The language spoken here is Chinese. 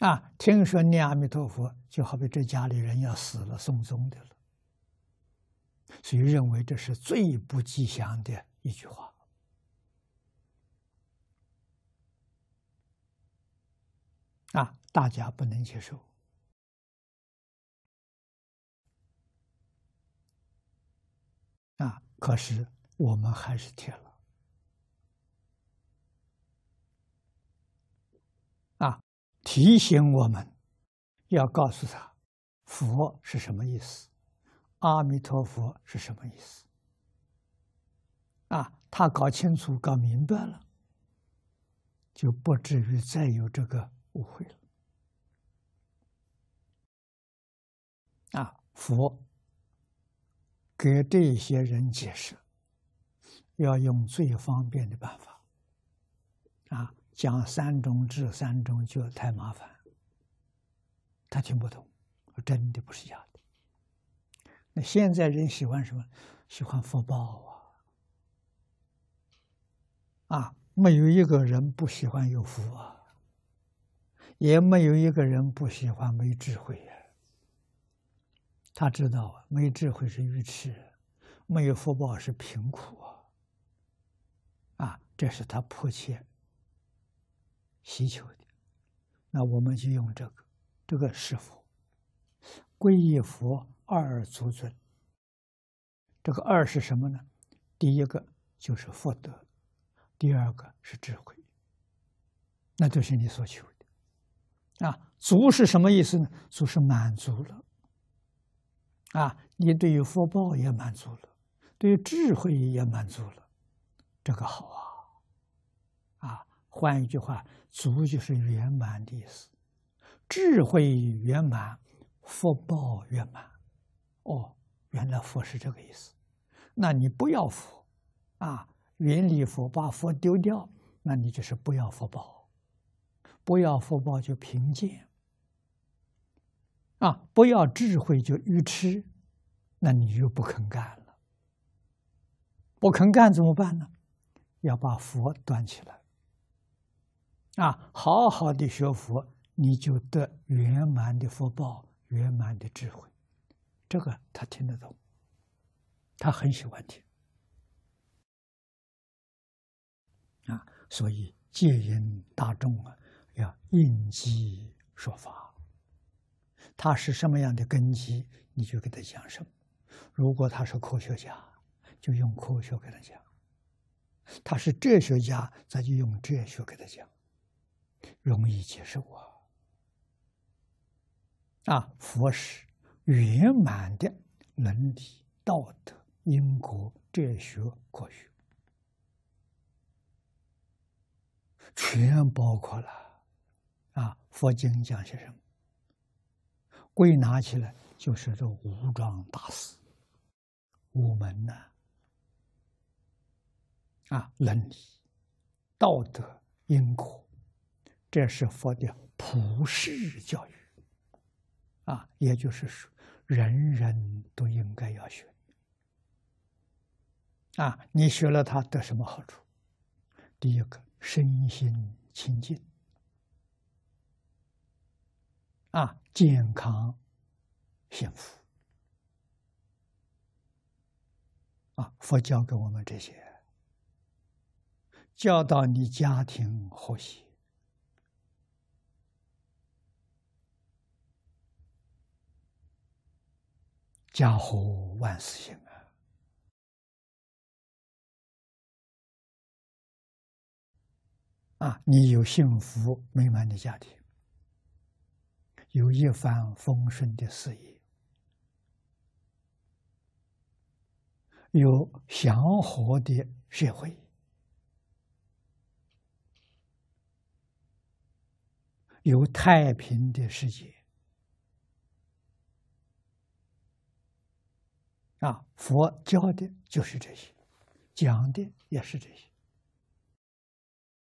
啊，听说念阿弥陀佛，就好比这家里人要死了，送终的了，所以认为这是最不吉祥的一句话。啊，大家不能接受。啊，可是我们还是贴了。啊，提醒我们，要告诉他，佛是什么意思，阿弥陀佛是什么意思。啊，他搞清楚、搞明白了，就不至于再有这个。误会了啊！佛给这些人解释，要用最方便的办法啊，讲三种治、三种就太麻烦，他听不懂，真的不是假的。那现在人喜欢什么？喜欢福报啊！啊，没有一个人不喜欢有福啊！也没有一个人不喜欢没智慧呀。他知道啊没智慧是愚痴，没有福报是贫苦啊。啊，这是他迫切祈求的。那我们就用这个，这个是佛，皈依佛二足尊。这个二是什么呢？第一个就是福德，第二个是智慧。那就是你所求的。啊，足是什么意思呢？足是满足了。啊，你对于福报也满足了，对于智慧也满足了，这个好啊！啊，换一句话，足就是圆满的意思，智慧圆满，福报圆满。哦，原来佛是这个意思。那你不要佛，啊，远离佛，把佛丢掉，那你就是不要福报。不要福报就贫贱，啊！不要智慧就愚痴，那你就不肯干了。不肯干怎么办呢？要把佛端起来，啊！好好的学佛，你就得圆满的福报，圆满的智慧。这个他听得懂，他很喜欢听，啊！所以戒引大众啊。要应机说法，他是什么样的根基，你就给他讲什么。如果他是科学家，就用科学给他讲；他是哲学家，咱就用哲学给他讲，容易接受啊。啊，佛是圆满的伦理、道德、因果、哲学、科学，全包括了。啊，佛经讲些什么？归纳起来就是这五桩大事、五门呐，啊，伦理、道德、因果，这是佛的普世教育。啊，也就是说，人人都应该要学。啊，你学了它得什么好处？第一个，身心清净。啊，健康、幸福啊！佛教给我们这些，教导你家庭和谐，家和万事兴啊！啊，你有幸福美满的家庭。有一帆风顺的事业，有祥和的社会，有太平的世界。啊，佛教的就是这些，讲的也是这些。